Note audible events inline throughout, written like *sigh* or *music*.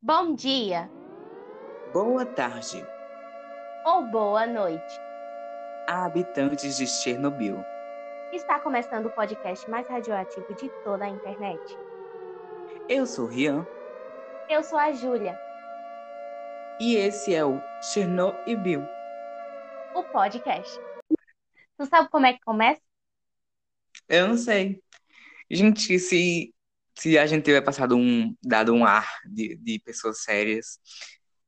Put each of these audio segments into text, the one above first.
Bom dia Boa tarde, ou boa noite. habitantes de Chernobyl. Está começando o podcast mais radioativo de toda a internet. Eu sou Rian Eu sou a Júlia, e esse é o Chernobyl. o podcast. Tu sabe como é que começa? Eu não sei. Gente, se, se a gente tiver passado um, dado um ar de, de pessoas sérias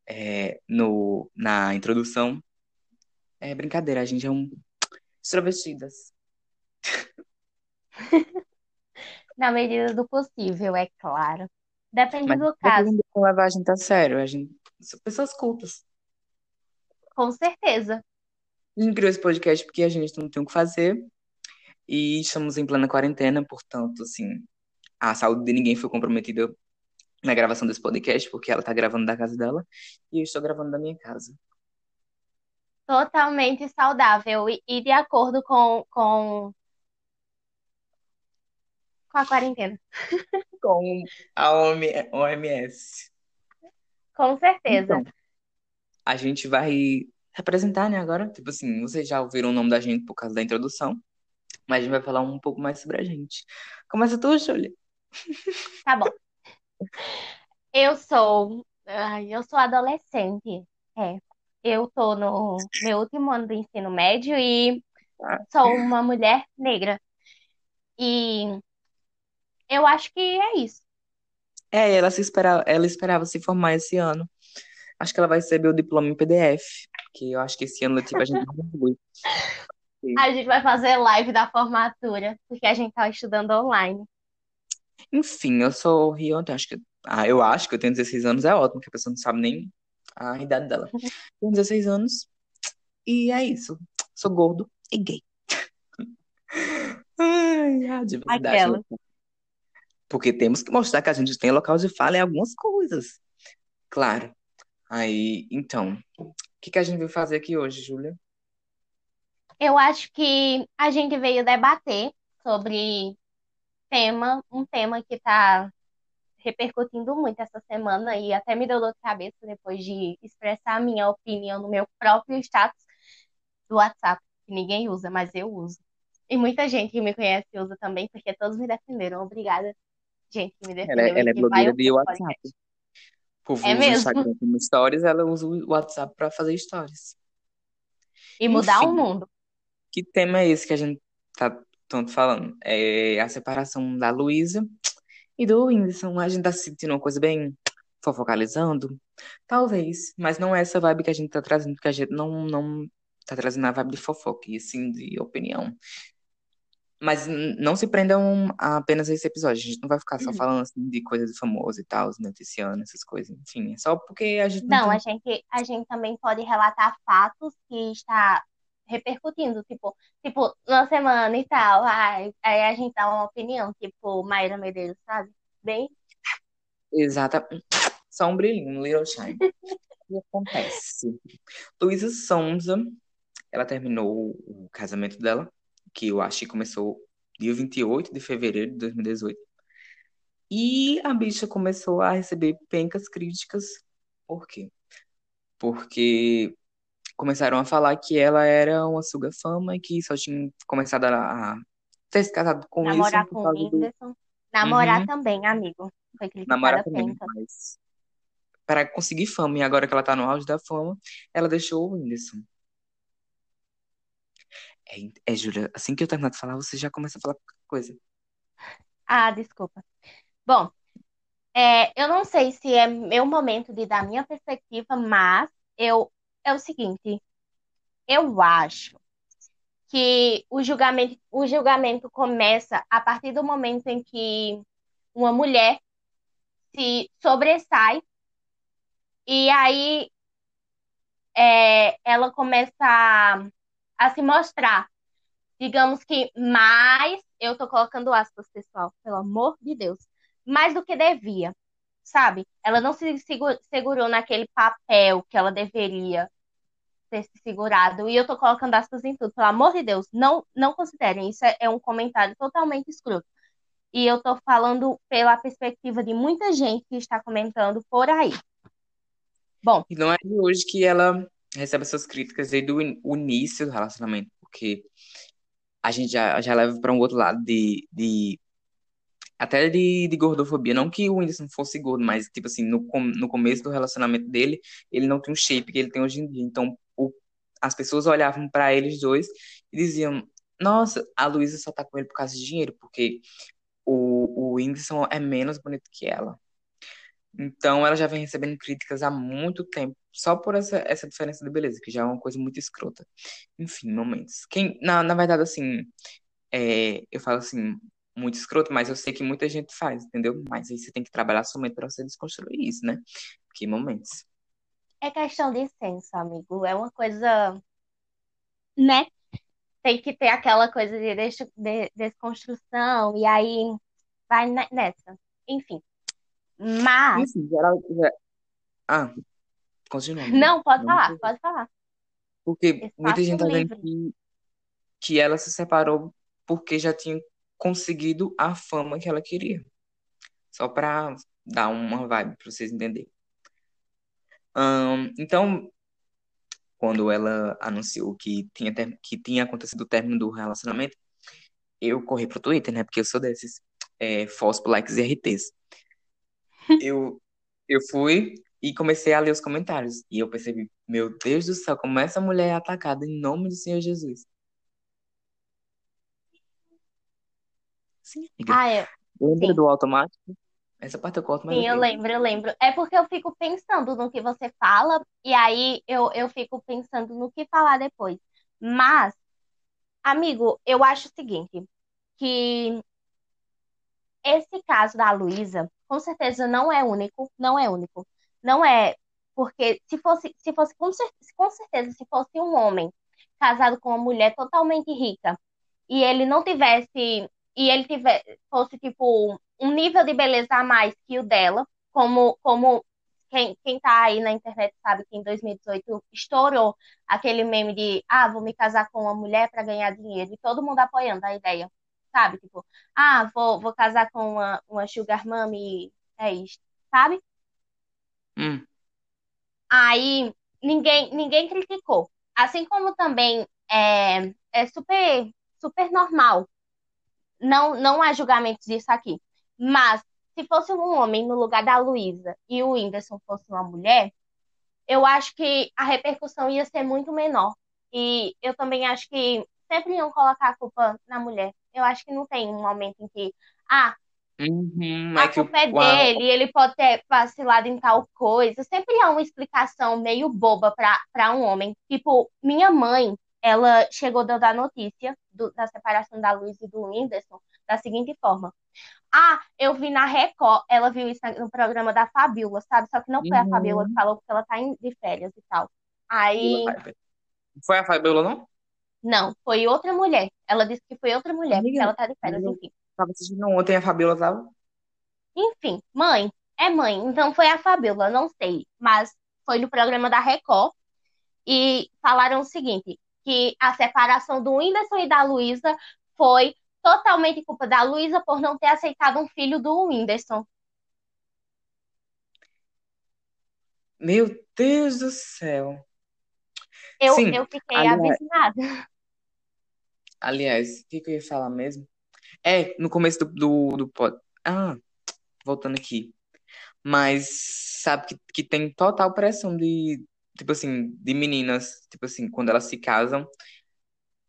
é, no, na introdução, é brincadeira, a gente é um extrovertidas. *laughs* Na medida do possível, é claro. Depende Mas do não caso, tem levar a gente a sério, a gente são pessoas cultas. com certeza. A gente criou esse podcast porque a gente não tem o que fazer e estamos em plena quarentena, portanto, assim, a saúde de ninguém foi comprometida na gravação desse podcast, porque ela tá gravando da casa dela e eu estou gravando da minha casa. Totalmente saudável e, e de acordo com, com, com a quarentena. *laughs* Com a OMS. Com certeza. Então, a gente vai se apresentar, né, agora. Tipo assim, vocês já ouviram o nome da gente por causa da introdução, mas a gente vai falar um pouco mais sobre a gente. Começa tu, Júlia. Tá bom. Eu sou, ai, eu sou adolescente. É. Eu tô no meu último ano do ensino médio e sou uma mulher negra. E eu acho que é isso. É, ela se espera, ela esperava se formar esse ano. Acho que ela vai receber o diploma em PDF, que eu acho que esse ano letivo a gente não. A gente vai fazer live da formatura, porque a gente tá estudando online. Enfim, eu sou Rio, eu acho que, ah, eu acho que eu tenho 16 anos, é ótimo, que a pessoa não sabe nem a idade dela. *laughs* Tenho 16 anos e é isso. Sou gordo e gay. Ai, a diversidade. Aquela. Porque temos que mostrar que a gente tem local de fala em algumas coisas. Claro. Aí, então, o que que a gente veio fazer aqui hoje, Júlia? Eu acho que a gente veio debater sobre tema, um tema que tá repercutindo muito essa semana e até me deu dor de cabeça depois de expressar a minha opinião no meu próprio status do WhatsApp, que ninguém usa, mas eu uso. E muita gente que me conhece usa também, porque todos me defenderam. Obrigada, gente que me Ela, defendeu ela e é blogueira de o WhatsApp. podcast. O povo É usa o mesmo? Instagram como stories, ela usa o WhatsApp para fazer stories. E mudar o Enfim, mundo. que tema é esse que a gente tá tanto falando? É a separação da Luísa e do Whindersson. A gente tá sentindo uma coisa bem fofocalizando? Talvez, mas não é essa vibe que a gente tá trazendo, porque a gente não, não tá trazendo a vibe de fofoca, e sim de opinião. Mas não se prendam a apenas a esse episódio. A gente não vai ficar só falando assim de coisas de famoso e tal, noticiando essas coisas. Enfim, é só porque a gente não Não, tem. a gente, a gente também pode relatar fatos que está repercutindo, tipo, tipo, na semana e tal. Aí, aí a gente dá uma opinião, tipo, Maíra Medeiros, sabe? Bem, Exata. Só um brilhinho, um little shine. Que acontece? Luísa Sonza, ela terminou o casamento dela, que eu acho que começou dia 28 de fevereiro de 2018. E a bicha começou a receber pencas críticas. Por quê? Porque começaram a falar que ela era uma suga-fama e que só tinha começado a, a ter se casado com o Wilson namorar com o causa do. Whindersson. Namorar Uhum, também, amigo. Foi namorar também, penca. mas para conseguir fama, e agora que ela tá no auge da fama, ela deixou o Whindersson. É, é, Júlia, assim que eu terminar de falar, você já começa a falar qualquer coisa. Ah, desculpa. Bom, é, eu não sei se é meu momento de dar minha perspectiva, mas eu, é o seguinte, eu acho que o julgamento, o julgamento começa a partir do momento em que uma mulher se sobressai e aí é, ela começa a, a se mostrar, digamos que mais, eu tô colocando aspas, pessoal, pelo amor de Deus, mais do que devia, sabe? Ela não se segu- segurou naquele papel que ela deveria ter se segurado. E eu tô colocando aspas em tudo. Pelo amor de Deus, não, não considerem. Isso é, é um comentário totalmente escroto. E eu tô falando pela perspectiva de muita gente que está comentando por aí. Bom, E não é de hoje que ela recebe essas críticas desde o início do relacionamento, porque a gente já, já leva para um outro lado de, de até de, de gordofobia. Não que o Whindersson fosse gordo, mas, tipo assim, no, no começo do relacionamento dele, ele não tem o shape que ele tem hoje em dia. Então, o- as pessoas olhavam para eles dois e diziam: Nossa, a Luísa só tá com ele por causa de dinheiro, porque o, o Whindersson é menos bonito que ela. Então, ela já vem recebendo críticas há muito tempo, só por essa, essa diferença de beleza, que já é uma coisa muito escrota. Enfim, momentos. Quem, na, na verdade, assim, é, eu falo assim, muito escroto, mas eu sei que muita gente faz, entendeu? Mas aí você tem que trabalhar somente para você desconstruir isso, né? Que momentos. é questão de senso, amigo. É uma coisa, né? Tem que ter aquela coisa de, de desconstrução, e aí vai ne- nessa. Enfim. Mas, Enfim, geral, ge- ah, continua, amiga. não, pode Não falar, interrompa. pode falar. Porque muita Espaço gente tá livre. que, que ela se separou porque já tinha conseguido a fama que ela queria. Só pra dar uma vibe pra vocês entenderem. Ahn, então, quando ela anunciou que tinha, que tinha acontecido o término do relacionamento, eu corri pro Twitter, né? Porque eu sou desses, é, falso likes e RTs. *laughs* Eu, eu fui e comecei a ler os comentários. E eu percebi, meu Deus do céu, como essa mulher é atacada em nome do Senhor Jesus. Sim, amiga. Ah, eu, Lembra sim. do automático? Essa parte eu corto, mas Sim, eu lembro, eu lembro. É porque eu fico pensando no que você fala, e aí eu, eu fico pensando no que falar depois. Mas, amigo, eu acho o seguinte, que esse caso da Luísa, com certeza não é único, não é único. Não é, porque se fosse, se fosse com, cer- com certeza, se fosse um homem casado com uma mulher totalmente rica, e ele não tivesse, e ele tiver, fosse tipo um nível de beleza a mais que o dela, como, como quem, quem tá aí na internet sabe que em 2018 estourou aquele meme de, ah, vou me casar com uma mulher para ganhar dinheiro, e todo mundo apoiando a ideia, sabe? Tipo, ah, vou, vou casar com uma, uma sugar e é isso, sabe? Hum, Aí ninguém, ninguém criticou. Assim como também é, é super, super normal não, não há julgamentos disso aqui. Mas, se fosse um homem no lugar da Luísa e o Whindersson fosse uma mulher, eu acho que a repercussão ia ser muito menor. E eu também acho que sempre iam colocar a culpa na mulher. Eu acho que não tem um momento em que, ah, uhum, a é que o, culpa é a, dele, ele pode ter vacilado em tal coisa. Sempre há uma explicação meio boba para para um homem. Tipo, minha mãe, ela chegou dando a notícia do- da separação da Luísa e do Whindersson da seguinte forma. Ah, eu vi na Record, ela viu isso no programa da Fabiola, sabe? Só que não foi a Fabiola que uhum, falou, porque ela tá em- de férias e tal. Aí. Foi a Fabiola, não? não, foi outra mulher. Ela disse que foi outra mulher, porque Amiga, ela tá de férias, enfim. tava assistindo ontem, a Fabiola tava. Enfim, mãe, é mãe, então foi a Fabiola, não sei. Mas foi no programa da Record e falaram o seguinte, que a separação do Whindersson e da Luísa foi totalmente culpa da Luísa por não ter aceitado um filho do Whindersson. Meu Deus do céu. Eu, Sim, eu fiquei aliás, abismada. aliás, o que eu ia falar mesmo? É, no começo do, do, do pod... Ah, voltando aqui. Mas sabe que, que tem total pressão de, tipo assim, de meninas, tipo assim, quando elas se casam,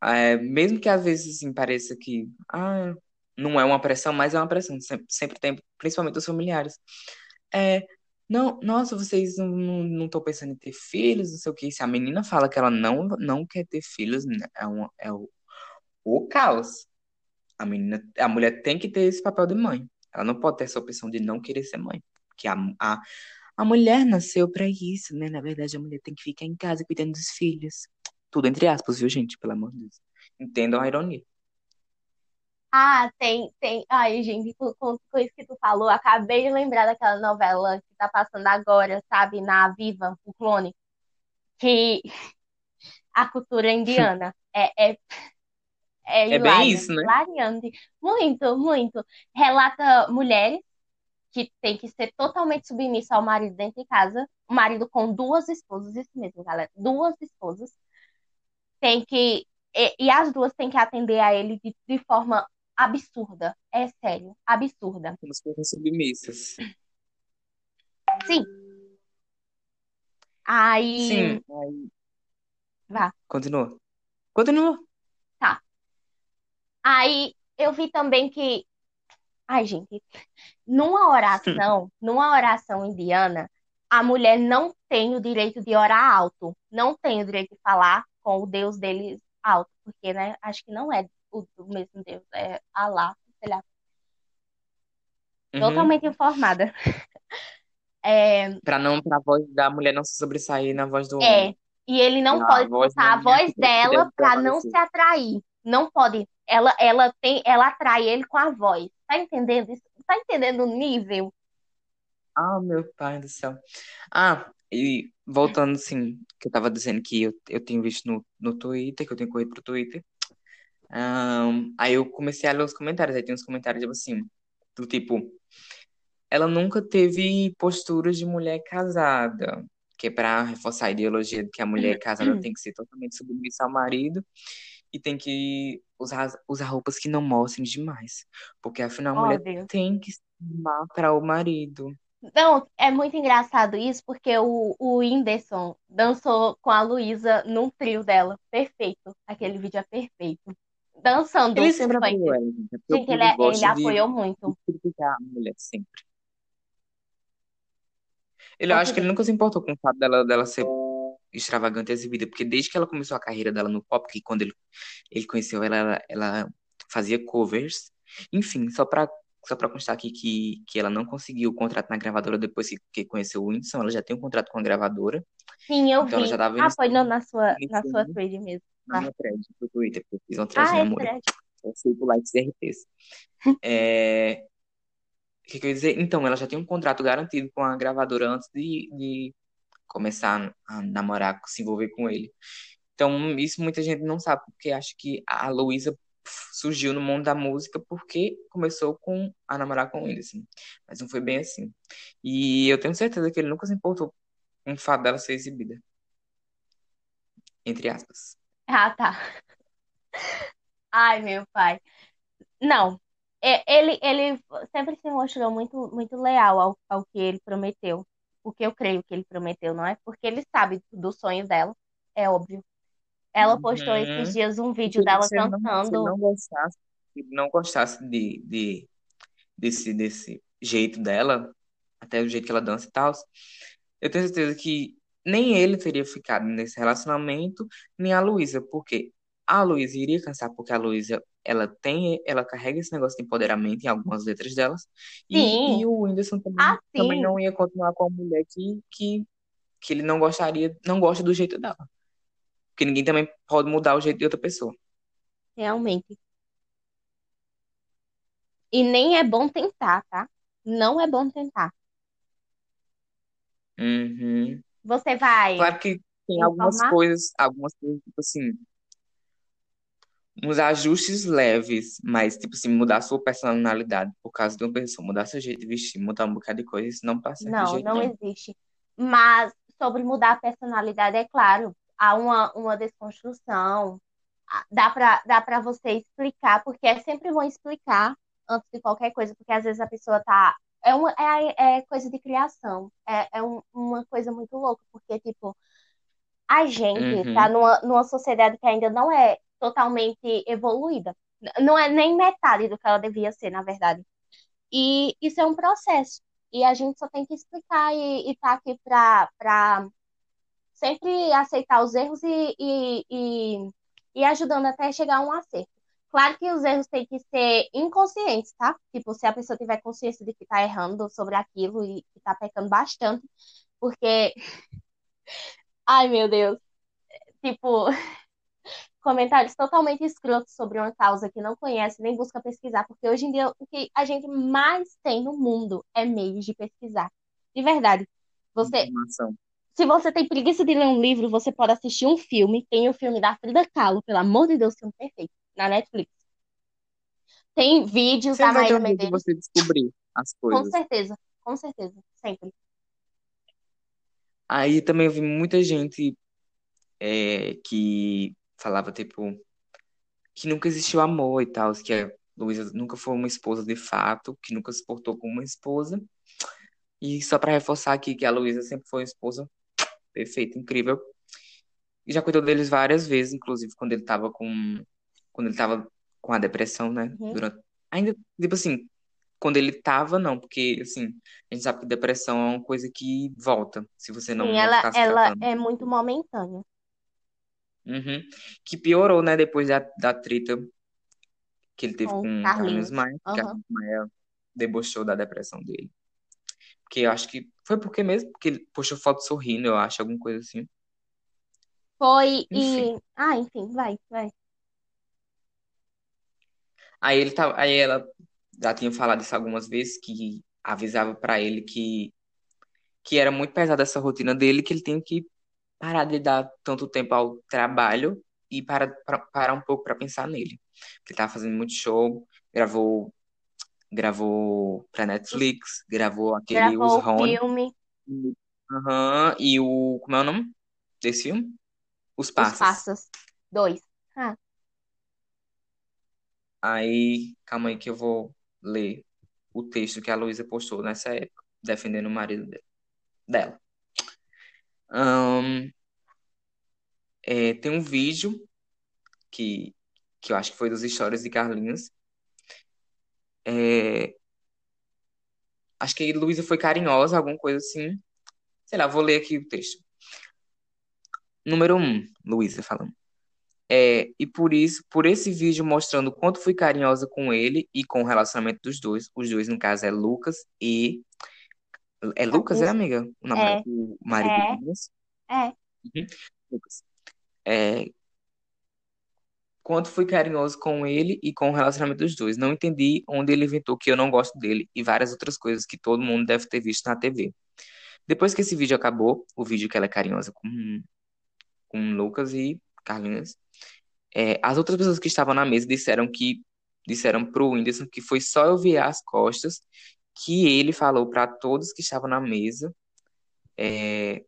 é, mesmo que às vezes assim pareça que ah, não é uma pressão, mas é uma pressão, sempre, sempre tem, principalmente dos familiares. É, não, nossa, vocês não estão pensando em ter filhos, não sei o quê. Se a menina fala que ela não, não quer ter filhos, né, é, uma, é o, o caos. A menina, a mulher tem que ter esse papel de mãe. Ela não pode ter essa opção de não querer ser mãe. Porque a, a, a mulher nasceu pra isso, né? Na verdade, a mulher tem que ficar em casa cuidando dos filhos. Tudo entre aspas, viu, gente? Pelo amor de Deus. Entendam a ironia. Ah, tem, tem. Ai, gente, com, com, isso que tu falou, acabei de lembrar daquela novela que tá passando agora, sabe, na Viva, o Clone, que *laughs* a cultura indiana *laughs* é, é, é É bem isso, né? hilariante. Muito, muito. Relata mulheres que têm que ser totalmente submissas ao marido dentro de casa. O marido com duas esposas, isso mesmo, galera. Duas esposas. Tem que. E, e as duas têm que atender a ele de, de forma absurda. É sério, absurda. Como se fossem submissas. Sim. Aí. Sim, aí Vá. continua. Continua. Tá. Aí eu vi também que. Ai, gente, numa oração, *laughs* numa oração indiana, a mulher não tem o direito de orar alto. Não tem o direito de falar com o Deus deles alto, porque, né? Acho que não é o, mesmo Deus, é Alá, sei lá. Uhum. Totalmente informada. *laughs* É, Pra não, pra voz da mulher não se sobressair na voz do é. homem. E ele não A pode escutar a voz dela para não se atrair. Não pode. Ela, ela tem, ela atrai ele com a voz. Tá entendendo isso? Tá entendendo o nível? Ah, meu pai do céu. Ah, e voltando assim, que eu tava dizendo que eu, eu tenho visto no, no Twitter, que eu tenho corrido pro Twitter. Ahn, aí eu comecei a ler os comentários, aí tem uns comentários tipo assim, do tipo, ela nunca teve postura de mulher casada, que é pra reforçar a ideologia de que a mulher casada tem que ser totalmente submissa ao marido e tem que usar, usar roupas que não mostrem demais, porque afinal a Oh, mulher tem que se arrumar para o marido. Não, é muito engraçado isso, porque o, o Whindersson dançou com a Luísa num trio dela. Perfeito. Aquele vídeo é perfeito. Dançando Ele sempre funk. apoiou ela, gente, o Gente, ele, é- ele de, apoiou de muito. criticar a mulher sempre. Ele, acho que ele nunca se importou com o fato dela, dela ser extravagante exibida, porque desde que ela começou a carreira dela no pop, que quando ele, ele conheceu ela, ela, ela fazia covers. Enfim, só pra, só pra constar aqui que, que ela não conseguiu o contrato na gravadora depois que, que conheceu o Whindersson, ela já tem um contrato com a gravadora, Sim, eu então ela vi. já tava Ah, foi no- na sua, na sua thread mesmo. na Ah, minha thread do Twitter, porque eu fiz uma thread, ah né, é amor? thread. Eu fui por likes RTs. É, o que que eu ia dizer? Então, ela já tem um contrato garantido com a gravadora antes de, de começar a namorar, se envolver com ele. Então, isso muita gente não sabe, porque acha que a Luísa surgiu no mundo da música porque começou com a namorar com ele, assim. Mas não foi bem assim. E eu tenho certeza que ele nunca se importou com o fato dela ser exibida. Entre aspas. Ah, tá. Ai, meu pai. Não. É, Ele, ele sempre se mostrou muito, muito leal ao, ao que ele prometeu. O que eu creio que ele prometeu, não é? Porque ele sabe do sonho dela, é óbvio. Ela postou esses Uhum. dias um vídeo dela se ele não, se cantando. não gostasse, não gostasse de, de, desse, desse jeito dela, até o jeito que ela dança e tal, eu tenho certeza que nem ele teria ficado nesse relacionamento, nem a Luísa, porque a Luísa iria cansar, porque a Luísa, ela tem, ela carrega esse negócio de empoderamento em algumas letras delas, e, e o Whindersson também, Ah, também não ia continuar com a mulher que, que, que ele não gostaria, não gosta do jeito dela. Porque ninguém também pode mudar o jeito de outra pessoa. Realmente. E nem é bom tentar, tá? Não é bom tentar. Uhum. Você vai Claro que tem algumas informar? coisas, algumas coisas, tipo assim, uns ajustes leves, mas, tipo assim, mudar sua personalidade por causa de uma pessoa, mudar seu jeito de vestir, mudar um bocado de coisa, isso não tá certo de Não, jeito não nenhum. existe. Mas sobre mudar a personalidade, é claro, há uma, uma desconstrução. Ah, Dá para dá para você explicar, porque é sempre bom explicar antes de qualquer coisa, porque às vezes a pessoa tá. É, uma, é, é coisa de criação. É, é um- uma coisa muito louca, porque, tipo, a gente tá Uhum, numa, numa sociedade que ainda não é totalmente evoluída. Não é nem metade do que ela devia ser, na verdade. E isso é um processo. E a gente só tem que explicar e estar aqui para para sempre aceitar os erros e, e, e, e ajudando até chegar a um acerto. Claro que os erros têm que ser inconscientes, tá? Tipo, se a pessoa tiver consciência de que tá errando sobre aquilo e que tá pecando bastante, porque, *laughs* ai meu Deus, tipo, comentários totalmente escrotos sobre uma causa que não conhece nem busca pesquisar, porque hoje em dia o que a gente mais tem no mundo é meios de pesquisar. De verdade. Você, informação. se você tem preguiça de ler um livro, você pode assistir um filme. Tem o filme da Frida Kahlo, pelo amor de Deus, filme perfeito. na Netflix. Tem vídeos da Sempre ter Maíra um de Medeiros, você descobrir as com coisas. certeza, com certeza, sempre. Aí também eu vi muita gente é, que falava, tipo, que nunca existiu amor e tal, que a Luísa nunca foi uma esposa de fato, que nunca se portou como uma esposa. E só pra reforçar aqui que a Luísa sempre foi uma esposa perfeita, incrível. E já cuidou deles várias vezes, inclusive quando ele tava com quando ele tava com a depressão, né? Uhum. Durante ainda tipo assim, quando ele tava não, porque assim, a gente sabe que depressão é uma coisa que volta, se você não Sim, não ela, ela tratando. é muito momentânea. Uhum. Que piorou, né, depois da, da treta que ele teve Com com Carlinhos. Carlinhos Maia, que Aham. Carlinhos Maia debochou da depressão dele. Porque eu acho que foi porque mesmo porque ele postou foto sorrindo, eu acho, alguma coisa assim. Foi Enfim. e. Ah, enfim, vai, vai. Aí ele tava, aí ela já tinha falado isso algumas vezes que avisava pra ele que que era muito pesada essa rotina dele, que ele tinha que parar de dar tanto tempo ao trabalho e para, para, parar um pouco para pensar nele. Porque ele tava fazendo muito show, gravou gravou pra Netflix, gravou aquele Os Gravou o Rony, filme Aham, e o como é o nome desse filme? Os Os Passas. Passas. Dois. Ah, Aí, calma aí que eu vou ler o texto que a Luísa postou nessa época, defendendo o marido de- dela. Ahn, é, tem um vídeo que, que eu acho que foi dos stories de Carlinhos. É, acho que Luísa foi carinhosa, alguma coisa assim. Sei lá, vou ler aqui o texto. Número um, Luísa falando. É, e por isso, por esse vídeo mostrando quanto fui carinhosa com ele e com o relacionamento dos dois. Os dois, no caso, é Lucas e. É Lucas, é, amiga? O namorado, É, o marido é, de Carlinhos? é. Uhum, Lucas. É, quanto fui carinhoso com ele e com o relacionamento dos dois. Não entendi onde ele inventou que eu não gosto dele e várias outras coisas que todo mundo deve ter visto na TV. Depois que esse vídeo acabou, o vídeo que ela é carinhosa com, com Lucas e Carlinhos, é, as outras pessoas que estavam na mesa disseram que disseram pro Whindersson que foi só eu virar as costas que ele falou para todos que estavam na mesa, é,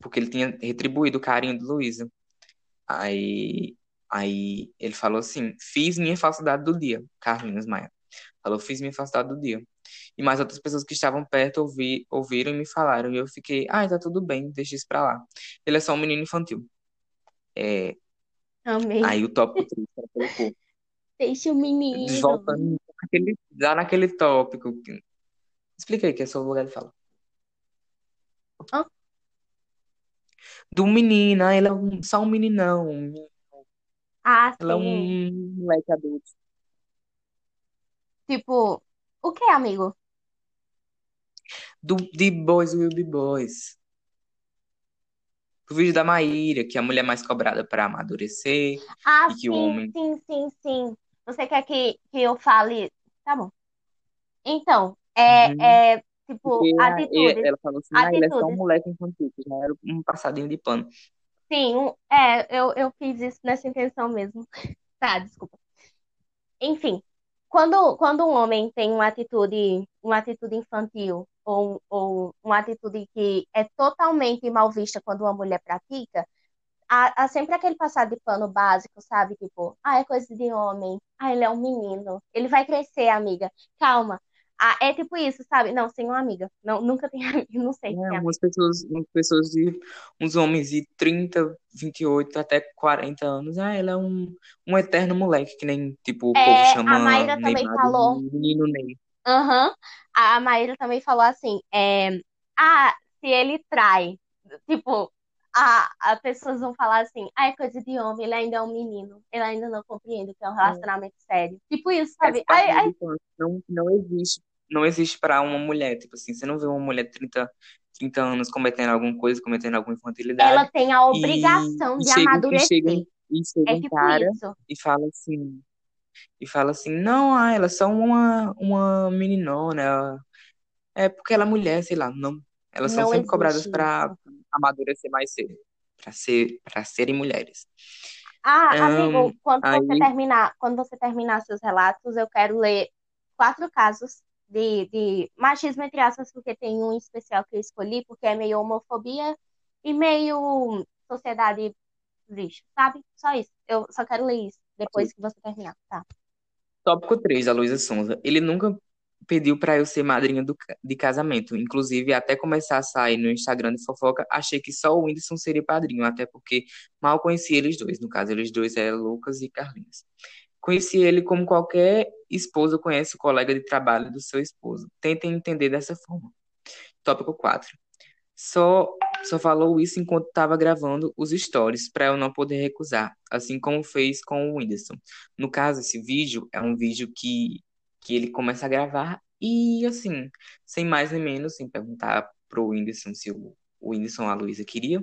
porque ele tinha retribuído o carinho de Luísa. Aí, aí ele falou assim: fiz minha falsidade do dia, Carlinhos Maia. Falou, fiz minha falsidade do dia. E mais outras pessoas que estavam perto ouvi, ouviram e me falaram. E eu fiquei, ah, tá tudo bem, deixa isso pra lá. Ele é só um menino infantil. É, Amei. aí o tópico 3 ela colocou. *laughs* Deixa o menino. Voltando naquele, lá naquele tópico. Explica aí que é o lugar de fala. Hã? Do menino, ah, ele é um- só um meninão. um menino. Ah, Ela é sim. um moleque adulto. Tipo, o que, amigo? Do The Boys Will Be Boys. O vídeo da Maíra, que a mulher é mais cobrada pra amadurecer Ah, e que o sim, homem. sim, sim, sim. Você quer que, que eu fale? Tá bom. Então, é, Uhum. é tipo, Porque a- atitudes. ela falou assim, ah, ele é só um moleque infantil, já era um passadinho de pano. Sim, um- é, eu, eu fiz isso nessa intenção mesmo. Tá, desculpa. Enfim, quando, quando um homem tem uma atitude, uma atitude infantil ou, ou uma atitude que é totalmente mal vista quando uma mulher pratica, há, há sempre aquele passar de pano básico, sabe? Tipo, ah, é coisa de homem. Ah, ele é um menino. Ele vai crescer, amiga. Calma. Ah, é tipo isso, sabe? Não, sem uma amiga. Não, nunca tem *laughs* amiga. Não sei se É, umas pessoas, umas pessoas de, uns homens de 30, 28 até 40 anos, ah, ele é um, um eterno moleque, que nem, tipo, o povo É, a chama Mayra também falou. menino Ney. Aham. A Maíra também falou assim, é, ah, se ele trai, tipo, a, as pessoas vão falar assim, ah, é coisa de homem, ele ainda é um menino, ele ainda não compreende o que é um relacionamento sério. Tipo isso, Essa sabe? Ai, ai, infância não, não existe, não existe para uma mulher, tipo assim, você não vê uma mulher de 30, 30 anos cometendo alguma coisa, cometendo alguma infantilidade, ela tem a e, obrigação e de chega, e amadurecer. chega, e chega É um tipo cara isso. e fala assim, e fala assim, não, ah, ela é só uma, uma meninona, é porque ela é mulher, sei lá, não. Elas são Não sempre cobradas para amadurecer mais cedo, para ser, para serem mulheres. Ah, Ahn, amigo, quando você aí, terminar, quando você terminar seus relatos, eu quero ler quatro casos de, de machismo entre aspas, porque tem um especial que eu escolhi, porque é meio homofobia e meio sociedade lixo, sabe? Só isso. Eu só quero ler isso depois que você terminar, tá? tópico 3 da Luísa Sonza. Ele nunca pediu pra eu ser madrinha do, de casamento. Inclusive, até começar a sair no Instagram de fofoca, achei que só o Whindersson seria padrinho, até porque mal conheci eles dois. No caso, eles dois eram Lucas e Carlinhos. Conheci ele como qualquer esposo conhece o colega de trabalho do seu esposo. Tentem entender dessa forma. Tópico 4. Só, só falou isso enquanto estava gravando os stories, para eu não poder recusar, assim como fez com o Whindersson. No caso, esse vídeo é um vídeo que, que ele começa a gravar e, assim, sem mais nem menos, sem perguntar pro Whindersson se o, o Whindersson a Luísa queriam,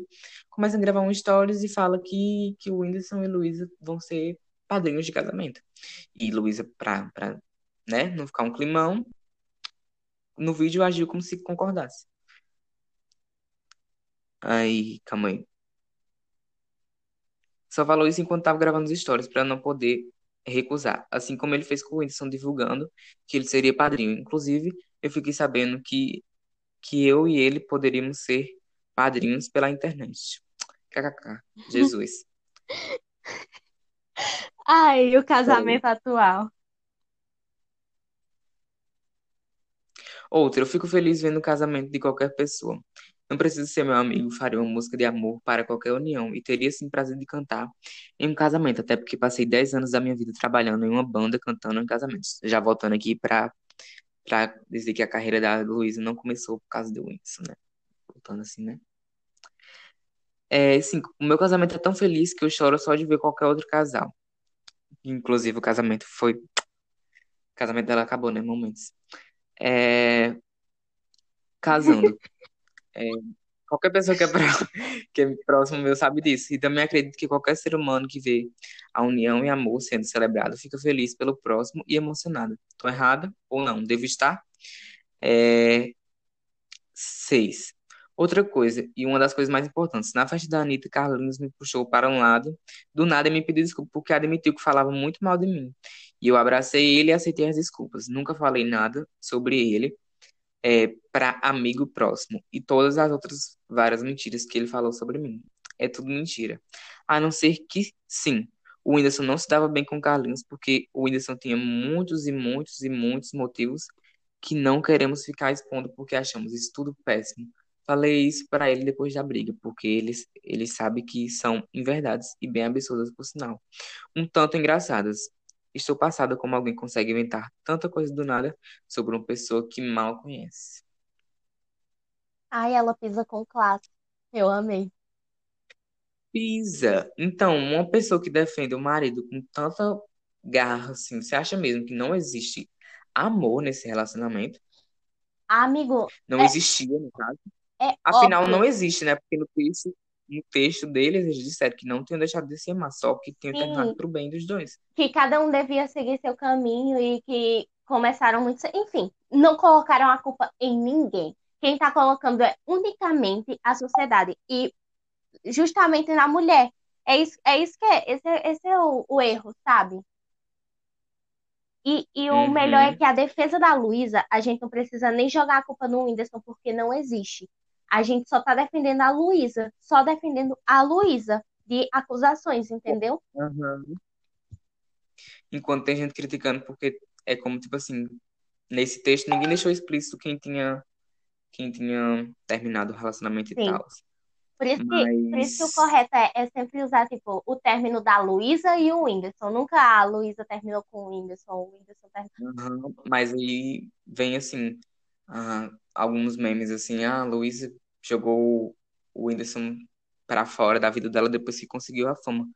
começa a gravar um stories e fala que, que o Whindersson e Luísa vão ser padrinhos de casamento. E Luísa, pra, pra, né, não ficar um climão, no vídeo agiu como se concordasse. Aí, calma aí. Só falou isso enquanto tava gravando os stories, pra não poder recusar. Assim como ele fez com o Whindersson divulgando que ele seria padrinho. Inclusive, eu fiquei sabendo que, que eu e ele poderíamos ser padrinhos pela internet. KKK. *laughs* Jesus. Ai, o casamento atual. Outra, eu fico feliz vendo o casamento de qualquer pessoa. Não preciso ser meu amigo, faria uma música de amor para qualquer união e teria sim prazer de cantar em um casamento, até porque passei 10 anos da minha vida trabalhando em uma banda cantando em casamentos. Já voltando aqui para para dizer que a carreira da Luísa não começou por causa do Whindersson, né? Voltando assim, né? É, sim, o meu casamento é tão feliz que eu choro só de ver qualquer outro casal. Inclusive, o casamento foi. O casamento dela acabou, né? Momentos. É, casando. *laughs* É, qualquer pessoa que é, *laughs* que é próximo meu sabe disso. E também acredito que qualquer ser humano que vê a união e amor sendo celebrado fica feliz pelo próximo e emocionado. Tô errada ou não? Devo estar? É, Seis. Outra coisa, e uma das coisas mais importantes, na festa da Anitta, Carlinhos me puxou para um lado, do nada me pediu desculpa porque admitiu que falava muito mal de mim. E eu abracei ele e aceitei as desculpas. Nunca falei nada sobre ele, é, para amigo próximo. E todas as outras várias mentiras que ele falou sobre mim. É tudo mentira. A não ser que, sim, o Whindersson não se dava bem com Carlinhos, porque o Whindersson tinha muitos e muitos e muitos motivos que não queremos ficar expondo porque achamos isso tudo péssimo. Falei isso para ele depois da briga, porque ele, ele sabe que são inverdades e bem absurdas, por sinal. Um tanto engraçadas. Estou passada como alguém consegue inventar tanta coisa do nada sobre uma pessoa que mal conhece. Ai, ela pisa com classe. Eu amei. Pisa. Então, uma pessoa que defende o marido com tanta garra, assim, você acha mesmo que não existe amor nesse relacionamento? Amigo, Não é, existia, no caso. É Afinal, óbvio. não existe, né? Porque no texto, no texto deles, eles disseram que não tinham deixado de se amar, só que tinham terminado Sim, pro bem dos dois. que cada um devia seguir seu caminho e que começaram muito. Enfim, não colocaram a culpa em ninguém. Quem tá colocando é unicamente a sociedade e justamente na mulher. É isso, é isso que é. Esse é, esse é o, o erro, sabe? E, e o melhor é Uhum. que a defesa da Luísa, a gente não precisa nem jogar a culpa no Whindersson, porque não existe. A gente só tá defendendo a Luísa, só defendendo a Luísa de acusações, entendeu? Uhum. Enquanto tem gente criticando, porque é como, tipo assim, nesse texto ninguém deixou explícito quem tinha, quem tinha terminado o relacionamento e Sim. tal. Por isso que, por isso que o Mas, correto é, é sempre usar, tipo, o término da Luísa e o Whindersson. Nunca a Luísa terminou com o Whindersson, o Whindersson terminou. uhum. Mas aí vem, assim, ah, alguns memes, assim, ah, a Luísa jogou o Whindersson pra fora da vida dela depois que conseguiu a fama.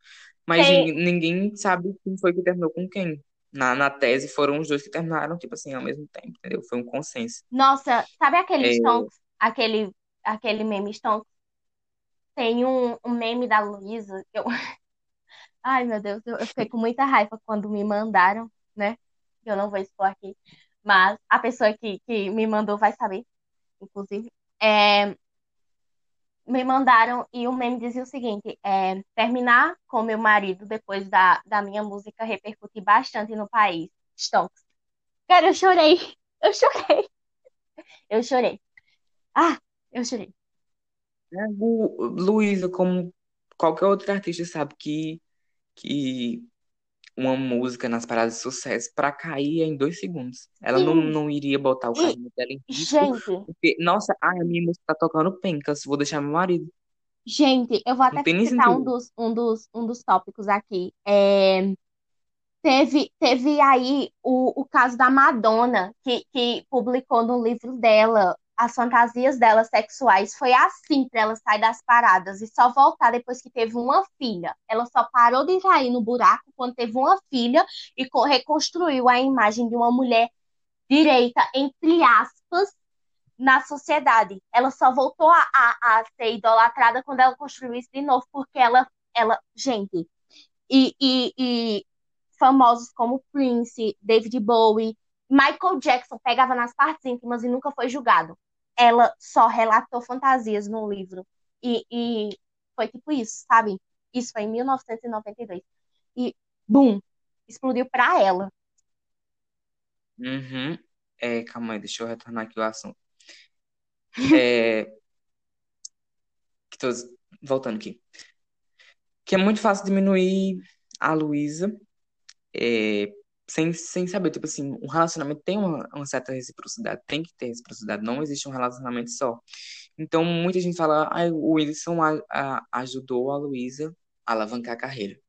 Mas Tem, ninguém, ninguém sabe quem foi que terminou com quem. Na, na tese foram os dois que terminaram, tipo assim, ao mesmo tempo, entendeu? Foi um consenso. nossa, sabe aquele É, Stonks? Aquele, aquele meme Stonks? Tem um, um meme da Luísa. Eu, *laughs* ai, meu Deus, eu, eu fiquei com muita raiva quando me mandaram, né? Eu não vou expor aqui. Mas a pessoa que, que me mandou vai saber, inclusive. É, me mandaram e o meme dizia o seguinte: é, terminar com meu marido depois da, da minha música repercutir bastante no país. Stonks. Cara, eu chorei. Eu chorei. Eu chorei. Ah, eu chorei. É, o Luísa, como qualquer outro artista, sabe que, que uma música nas paradas de sucesso pra cair em dois segundos. Ela não, Sim. não iria botar o casamento dela em risco, gente, porque, nossa, ai, a minha música tá tocando pencas, vou deixar meu marido. gente, eu vou até citar um dos, um dos, um dos tópicos aqui. É, Teve, teve aí o, o caso da Madonna, que, que publicou no livro dela as fantasias dela sexuais. Foi assim para ela sair das paradas e só voltar depois que teve uma filha. Ela só parou de cair no buraco quando teve uma filha e co- reconstruiu a imagem de uma mulher direita, entre aspas, na sociedade. Ela só voltou a, a, a ser idolatrada quando ela construiu isso de novo, porque ela, ela gente, e, e, e famosos como Prince, David Bowie, Michael Jackson pegava nas partes íntimas e nunca foi julgado. Ela só relatou fantasias no livro. E, e foi tipo isso, sabe? Isso foi em 1992. E, bum, explodiu pra ela. Uhum. É, calma aí, deixa eu retornar aqui o assunto. *laughs* É, que tô voltando aqui. Que é muito fácil diminuir a Luísa, é, sem, sem saber, tipo assim, um relacionamento tem uma, uma certa reciprocidade, tem que ter reciprocidade, não existe um relacionamento só. Então, muita gente fala, ah, o Whindersson a- a- ajudou a Luísa a alavancar a carreira.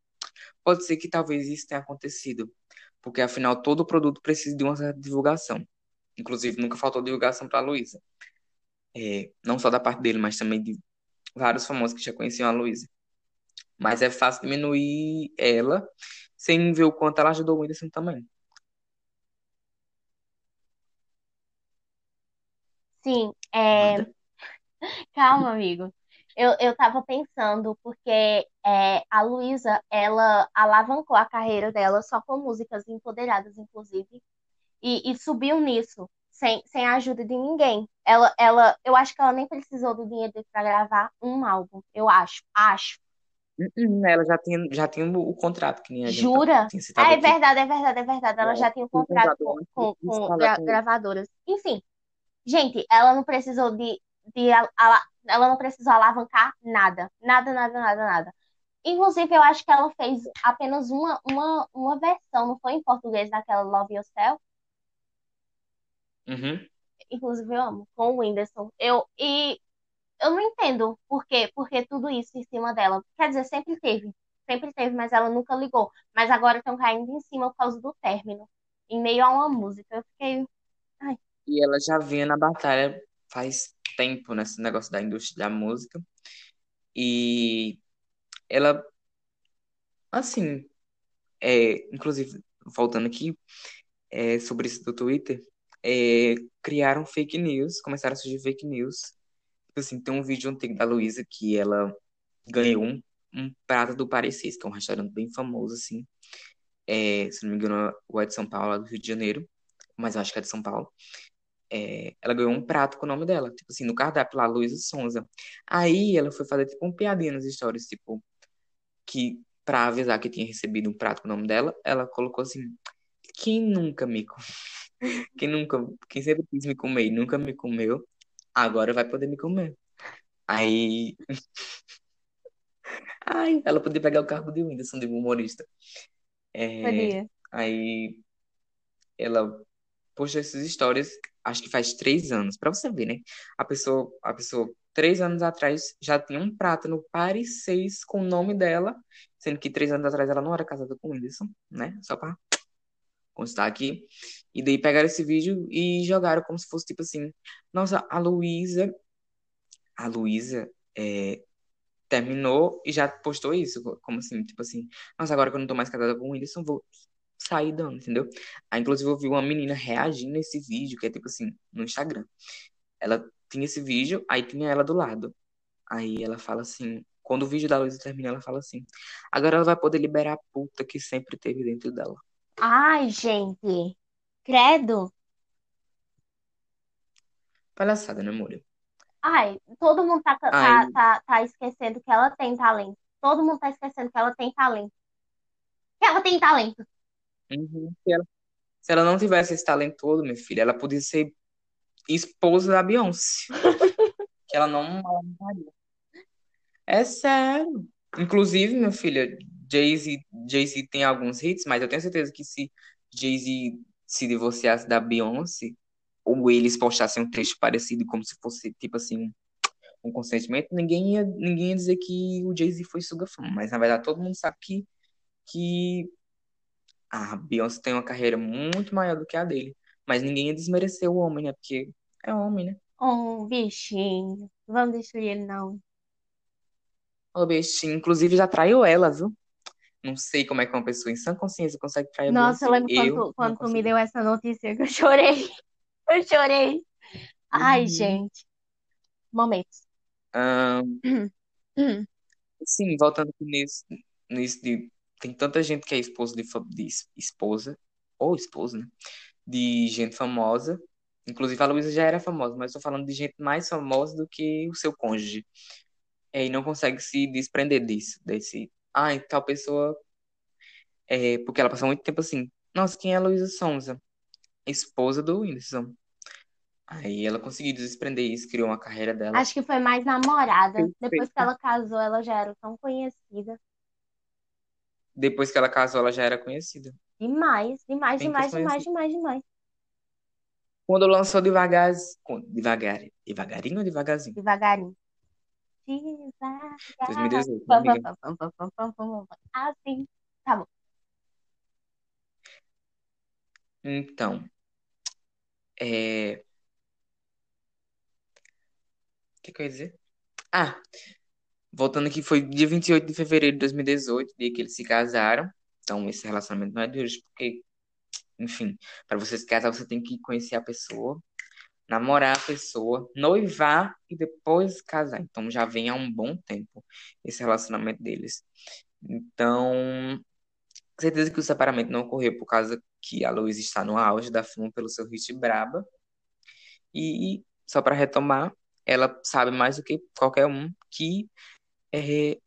Pode ser que talvez isso tenha acontecido, porque afinal todo produto precisa de uma certa divulgação. Inclusive, nunca faltou divulgação para a Luísa. É, não só da parte dele, mas também de vários famosos que já conheciam a Luísa. Mas é fácil diminuir ela sem ver o quanto ela ajudou o Whindersson também. Sim, é... Calma, amigo. Eu, eu tava pensando, porque é, a Luísa, ela alavancou a carreira dela só com músicas empoderadas, inclusive. e, e subiu nisso, sem, sem a ajuda de ninguém. Ela, ela, eu acho que ela nem precisou do dinheiro dele pra gravar um álbum, eu acho, acho. Uhum, Ela já tinha, já tinha o, o contrato, que nem a gente tá- Jura? tinha citado Ah, é aqui. verdade, é verdade, é verdade. Ela Ela já tinha um um contrato com, com, com gra- com gravadoras. Enfim, gente, ela não precisou de, de a- ala- ela não precisou alavancar nada, nada, nada, nada, nada. Inclusive, eu acho que ela fez apenas uma, uma, uma versão, não foi em português, daquela Love Yourself. Uhum. Inclusive, eu amo, com o Whindersson. Eu, e eu não entendo por quê, porque tudo isso em cima dela. Quer dizer, sempre teve. Sempre teve, mas ela nunca ligou. Mas agora estão caindo em cima por causa do término. Em meio a uma música. Eu fiquei. Ai, E ela já vinha na batalha faz tempo nesse negócio da indústria da música. E ela, assim, é, inclusive, voltando aqui, é, sobre isso do Twitter, é, criaram fake news, começaram a surgir fake news. Tipo assim, tem um vídeo antigo da Luísa que ela ganhou um, um prato do Parecis, que é um restaurante bem famoso, assim. É, se não me engano, o é de São Paulo, lá do Rio de Janeiro, mas eu acho que é de São Paulo. É, ela ganhou um prato com o nome dela, tipo assim, no cardápio lá, Luísa Sonza. Aí ela foi fazer tipo um piadinha nas histórias, tipo, que pra avisar que tinha recebido um prato com o nome dela, ela colocou assim: quem nunca me, *laughs* quem nunca, quem sempre quis me comer e nunca me comeu, agora vai poder me comer. Aí, ai, ela podia pegar o cargo de Whindersson, de humorista. É, podia. aí ela postou essas histórias, acho que faz três anos, pra você ver, né? A pessoa, a pessoa, três anos atrás, já tinha um prato no Paris 6 com o nome dela, sendo que três anos atrás ela não era casada com o Whindersson, né? Só pra constar aqui. E daí pegaram esse vídeo e jogaram como se fosse tipo assim: nossa, a Luísa, a Luísa é, terminou e já postou isso, como assim, tipo assim, nossa, agora que eu não tô mais casada com o Whindersson, vou sair dando, entendeu? Aí, inclusive, eu vi uma menina reagindo a esse vídeo, que é tipo assim, no Instagram. Ela tinha esse vídeo, aí tinha ela do lado. Aí ela fala assim, quando o vídeo da Luísa termina, ela fala assim, agora ela vai poder liberar a puta que sempre teve dentro dela. Ai, gente. Credo. Palhaçada, né, amor? Ai, todo mundo tá, Ai, tá, tá, tá esquecendo que ela tem talento. Todo mundo tá esquecendo que ela tem talento. Que ela tem talento. uhum. Se ela, se ela não tivesse esse talento todo, minha filha, ela podia ser esposa da Beyoncé. *laughs* Que ela não. ela não faria. É sério. Inclusive, minha filha, Jay-Z, Jay-Z tem alguns hits, mas eu tenho certeza que se Jay-Z se divorciasse da Beyoncé, ou eles postassem um trecho parecido, como se fosse, tipo assim, um, consentimento, ninguém ia, ninguém ia dizer que o Jay-Z foi suga-fama. Mas, na verdade, todo mundo sabe que, que a Beyoncé tem uma carreira muito maior do que a dele. Mas ninguém ia desmerecer o homem, né? Porque é homem, né? Oh, bichinho. Vamos destruir ele, não. O bichinho, inclusive, já traiu ela, viu? Não sei como é que uma pessoa em sã consciência consegue trair Nossa, eu lembro quando Eu quando tu me deu essa notícia que eu chorei. *laughs* Eu chorei. Ai, Uhum. gente. Momentos. Ahn, *clears throat* sim, voltando nisso, nisso de. Tem tanta gente que é esposa de, de es- esposa, ou esposa, né? De gente famosa. Inclusive a Luísa já era famosa, mas estou falando de gente mais famosa do que o seu cônjuge. É, e não consegue se desprender disso, desse. Ai, tal pessoa. É, porque ela passou muito tempo assim. Nossa, quem é a Luísa Sonza? Esposa do Whindersson. Aí ela conseguiu desprender isso, criou uma carreira dela Acho que foi mais namorada. Depois que perfeita. ela casou, ela já era tão conhecida. Depois que ela casou, ela já era conhecida. Demais, demais, Bem demais, demais, demais, demais. Quando lançou devagar, devagar, devagarinho ou devagarzinho? Devagarinho. Devagar. 2018, né, Pam, amiga? pam, pam, pam, pam, pam, pam, pam. Assim. Tá bom. Então, é... o que que eu ia dizer? Ah, voltando aqui, foi dia 28 de fevereiro de 2018, dia que eles se casaram. Então, esse relacionamento não é de hoje, porque, enfim, para você se casar, você tem que conhecer a pessoa, namorar a pessoa, noivar e depois casar. Então, já vem há um bom tempo esse relacionamento deles. Então, certeza que o separamento não ocorreu por causa que a Luísa está no auge da fama pelo seu hit Braba. E só para retomar, ela sabe mais do que qualquer um que é,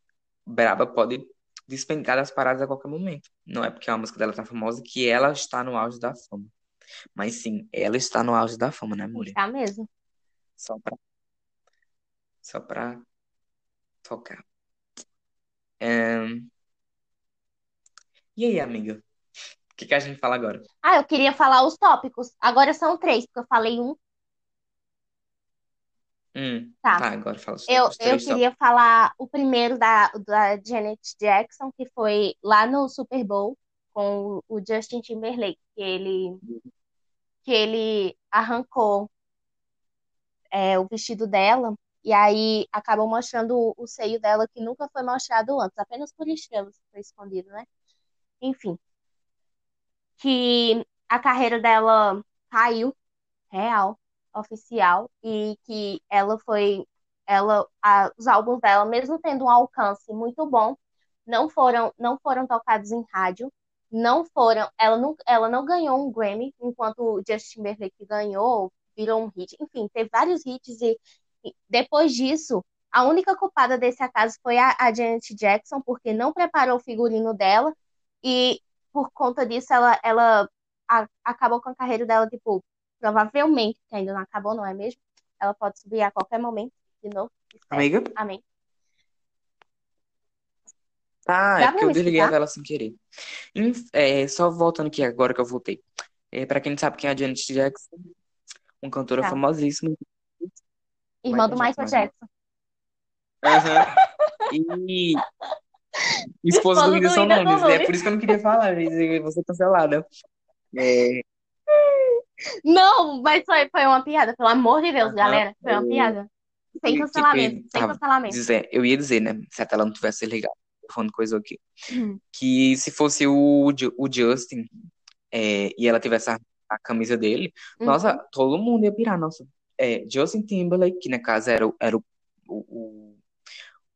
Braba pode despencar das paradas a qualquer momento. Não é porque a música dela tá famosa que ela está no auge da fama. Mas sim, ela está no auge da fama, né, mulher? Tá mesmo. Só pra, só pra tocar. Ahn, E aí, amiga? O que que a gente fala agora? Ah, eu queria falar os tópicos. Agora são três, porque eu falei um. Hum, Tá. tá, agora fala os, Eu, os eu três tópicos. queria falar o primeiro da, da Janet Jackson, que foi lá no Super Bowl com o Justin Timberlake, que ele, que ele arrancou é, o vestido dela e aí acabou mostrando o, seio dela que nunca foi mostrado antes, apenas por estrelas foi escondido, né? Enfim, que a carreira dela caiu, real, oficial, e que ela foi, ela, a- os álbuns dela, mesmo tendo um alcance muito bom, não foram, não foram tocados em rádio, não foram, ela não, ela não ganhou um Grammy, enquanto o Justin Timberlake ganhou, virou um hit, enfim, teve vários hits e, e depois disso, a única culpada desse acaso foi a, a Janet Jackson, porque não preparou o figurino dela e por conta disso ela, ela a- acabou com a carreira dela, tipo, provavelmente, que ainda não acabou, não é mesmo? Ela pode subir a qualquer momento, de novo. Amiga? Amém. Ah, é porque eu desliguei a tela sem querer. Inf- é, só voltando aqui agora que eu voltei. É, para quem não sabe quem é a Janet Jackson, uma cantora Tá. famosíssima. Irmã do Michael Jackson, Jackson. Aham. *laughs* E esposa Esposa do do Whindersson Whindersson Nunes. É Nunes. por isso que eu não queria falar, eu ia dizer que você cancelada. É, Não, mas foi, foi uma piada, pelo amor de Deus, aham, galera. Foi uma piada. Sem tipo, cancelamento, sem tava cancelamento. eu ia dizer, né? Se a tela não tivesse ligada, tô falando coisa aqui. Hum. Que se fosse o, o Justin é, e ela tivesse a, a camisa dele, nossa, Uhum. todo mundo ia pirar. Nossa, é, Justin Timberlake, que na casa era, o- era o, o, o,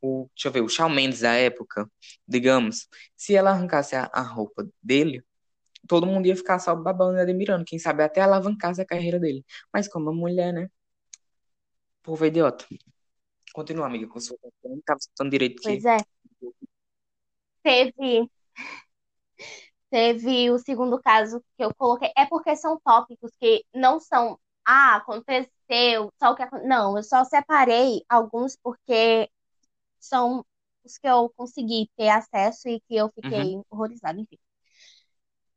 o- deixa eu ver, o Shawn Mendes da época, digamos, se ela arrancasse a, a roupa dele, todo mundo ia ficar só babando e admirando, quem sabe até alavancasse a carreira dele. Mas como a mulher, né? povo é idiota. Continua, amiga, com sua Eu não tava escutando direito Pois que. é. Teve, teve o segundo caso que eu coloquei. É porque são tópicos que não são. Ah, aconteceu, só o que acon-" Não, eu só separei alguns porque são os que eu consegui ter acesso e que eu fiquei Uhum. horrorizada, enfim.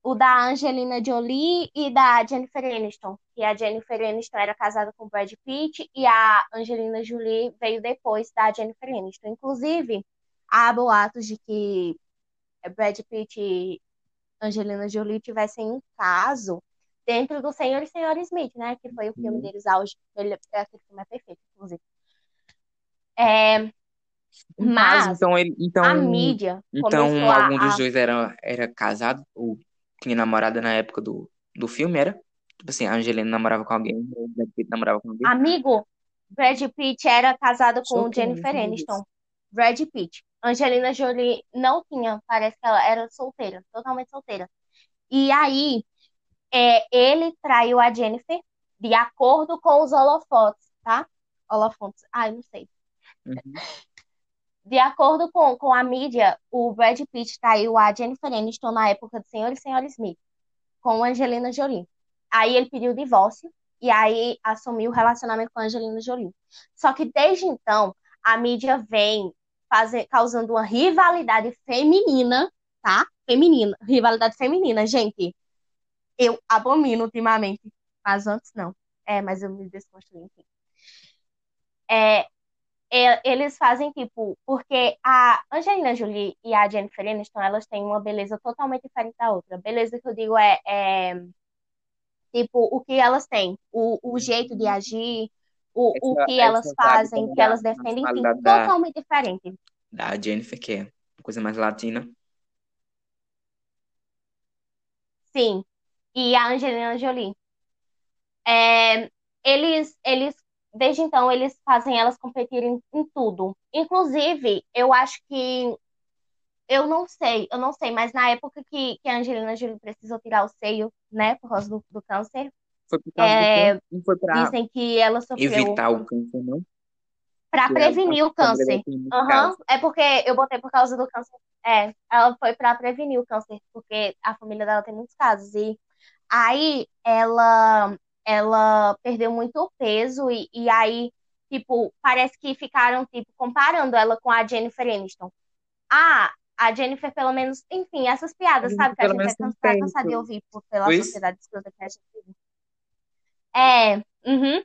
O da Angelina Jolie e da Jennifer Aniston. Que a Jennifer Aniston era casada com o Brad Pitt e a Angelina Jolie veio depois da Jennifer Aniston. Inclusive, há boatos de que Brad Pitt e Angelina Jolie tivessem um caso dentro do Senhor e Senhora Smith, né? Que foi o filme Uhum. deles auge. Ele, aquele filme é perfeito, inclusive. É, Um caso, mas então ele. Então, a mídia então começou a, algum dos dois era, era casado ou tinha namorada na época do, do filme, era? Tipo assim, a Angelina namorava com alguém, o Brad Pitt namorava com alguém. Amigo, Brad Pitt era casado com Jennifer Aniston. Brad Pitt. Angelina Jolie não tinha, parece que ela era solteira, totalmente solteira. E aí, é, ele traiu a Jennifer de acordo com os holofotes, tá? Holofotes, ai, não sei. Uhum. De acordo com, com a mídia, o Brad Pitt traiu a Jennifer Aniston na época do Senhor e Senhora Smith, com a Angelina Jolie. Aí ele pediu divórcio e aí assumiu o relacionamento com a Angelina Jolie. Só que desde então, a mídia vem fazer, causando uma rivalidade feminina, tá? Feminina, rivalidade feminina, gente. Eu abomino ultimamente, mas antes não. É, mas eu me desconstruí, enfim. É, eles fazem tipo, porque a Angelina Jolie e a Jennifer Aniston, elas têm uma beleza totalmente diferente da outra. Beleza que eu digo é, é tipo o que elas têm, o, o jeito de agir, o, o Essa, que elas fazem, o que elas defendem, enfim, da, totalmente diferente. da Jennifer, que é coisa mais latina. Sim. E a Angelina Jolie. É, eles, eles, desde então, eles fazem elas competirem em tudo. Inclusive, eu acho que eu não sei, eu não sei, mas na época que, que a Angelina Jolie precisou tirar o seio, né, por causa do, do câncer, Foi por causa do é, câncer? Não foi pra dizem que ela sofreu evitar o câncer, não? para Que a prevenir o câncer. caso. é porque eu botei por causa do câncer. É, ela foi para prevenir o câncer, porque a família dela tem muitos casos. E aí ela, ela perdeu muito peso, e, e aí, tipo, parece que ficaram, tipo, comparando ela com a Jennifer Aniston. Ah, a Jennifer, pelo menos, enfim, essas piadas, sabe, que a gente é tem cansa- tá cansada de ouvir pela Pois? sociedade escrota que a gente vive. É, uhum.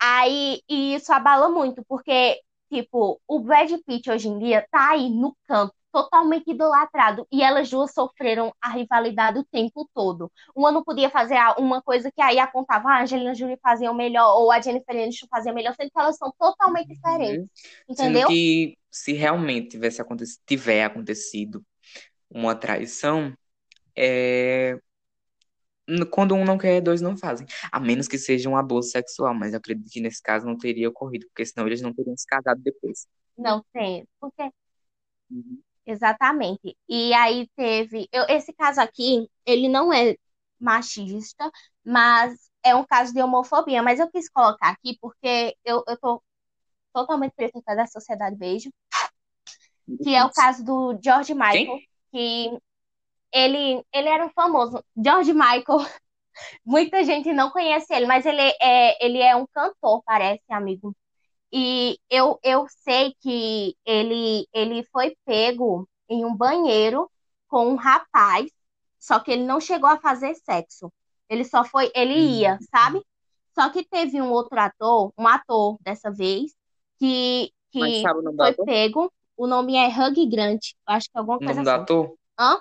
Aí, e isso abala muito, porque, tipo, o Brad Pitt hoje em dia tá aí no campo, totalmente idolatrado, e elas duas sofreram a rivalidade o tempo todo. Uma não podia fazer uma coisa que aí apontava, ah, a Angelina Jolie fazia o melhor, ou a Jennifer Aniston fazia melhor, sendo que elas são totalmente diferentes, Uhum. Sendo entendeu? que se realmente tivesse acontecido, tiver acontecido uma traição, é, quando um não quer, dois não fazem. A menos que seja um abuso sexual, mas eu acredito que nesse caso não teria ocorrido, porque senão eles não teriam se casado depois. Não tem, porque Uhum. Exatamente. E aí teve. Eu, esse caso aqui, ele não é machista, mas é um caso de homofobia. Mas eu quis colocar aqui porque eu, eu tô totalmente presa da sociedade beijo, que é o caso do George Michael, Quem? que ele, ele era um famoso. George Michael, *laughs* muita gente não conhece ele, mas ele é, ele é um cantor, parece, amigo. E eu, eu sei que ele, ele foi pego em um banheiro com um rapaz, só que ele não chegou a fazer sexo. Ele só foi, ele ia, Uhum. sabe? Só que teve um outro ator, um ator dessa vez, que, que o nome do foi ator? pego. O nome é Hugh Grant, acho que é alguma O coisa nome do assim. ator? Hã?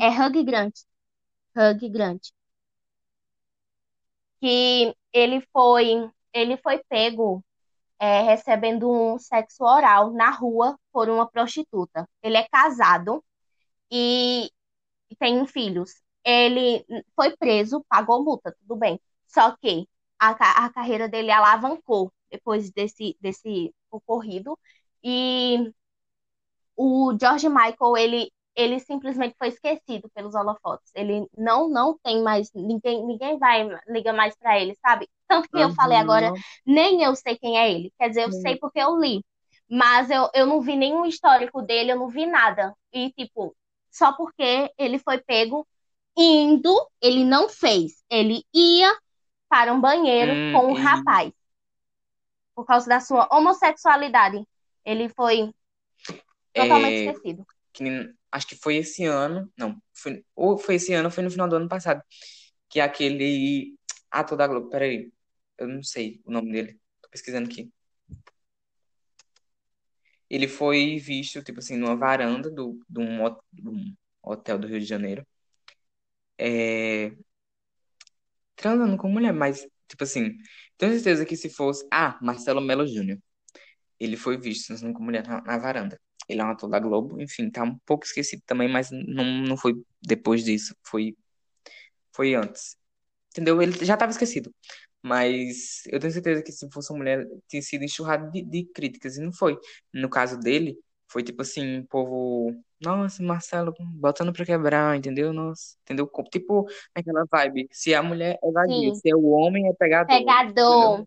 É Hugh Grant. Hugh Grant. Que ele foi, ele foi pego é, recebendo um sexo oral na rua por uma prostituta. Ele é casado e tem filhos. Ele foi preso, pagou multa, tudo bem. Só que a, a carreira dele alavancou depois desse, desse ocorrido. E o George Michael, ele, ele simplesmente foi esquecido pelos holofotes. Ele não, não tem mais, ninguém, ninguém vai liga mais pra ele, sabe? Tanto que eu falei agora, Aham. nem eu sei quem é ele. Quer dizer, eu sei porque eu li. Mas eu, eu não vi nenhum histórico dele, eu não vi nada. E, tipo, só porque ele foi pego indo, ele não fez. Ele ia para um banheiro Hum, com um rapaz, por causa da sua homossexualidade. Ele foi totalmente é, esquecido. que acho que foi esse ano, não, foi, ou foi esse ano, ou foi no final do ano passado, que aquele ator da Globo, peraí, eu não sei o nome dele, tô pesquisando aqui. Ele foi visto, tipo assim, numa varanda do, de um um hotel do Rio de Janeiro, é, transando com mulher, mas, tipo assim, tenho certeza que se fosse, ah, Marcelo Melo Júnior, ele foi visto transando com mulher na, na varanda. Ele é um ator da Globo, enfim, tá um pouco esquecido também, mas não, não foi depois disso, foi, foi antes. Entendeu? Ele já estava esquecido. Mas eu tenho certeza que se fosse uma mulher, tinha sido enxurrado de, de críticas. E não foi. No caso dele, foi tipo assim, o povo. Nossa, Marcelo, botando pra quebrar, entendeu? Nossa, entendeu? Tipo aquela vibe. Se a mulher é vadia, se é o homem é pegador, entendeu? pegador.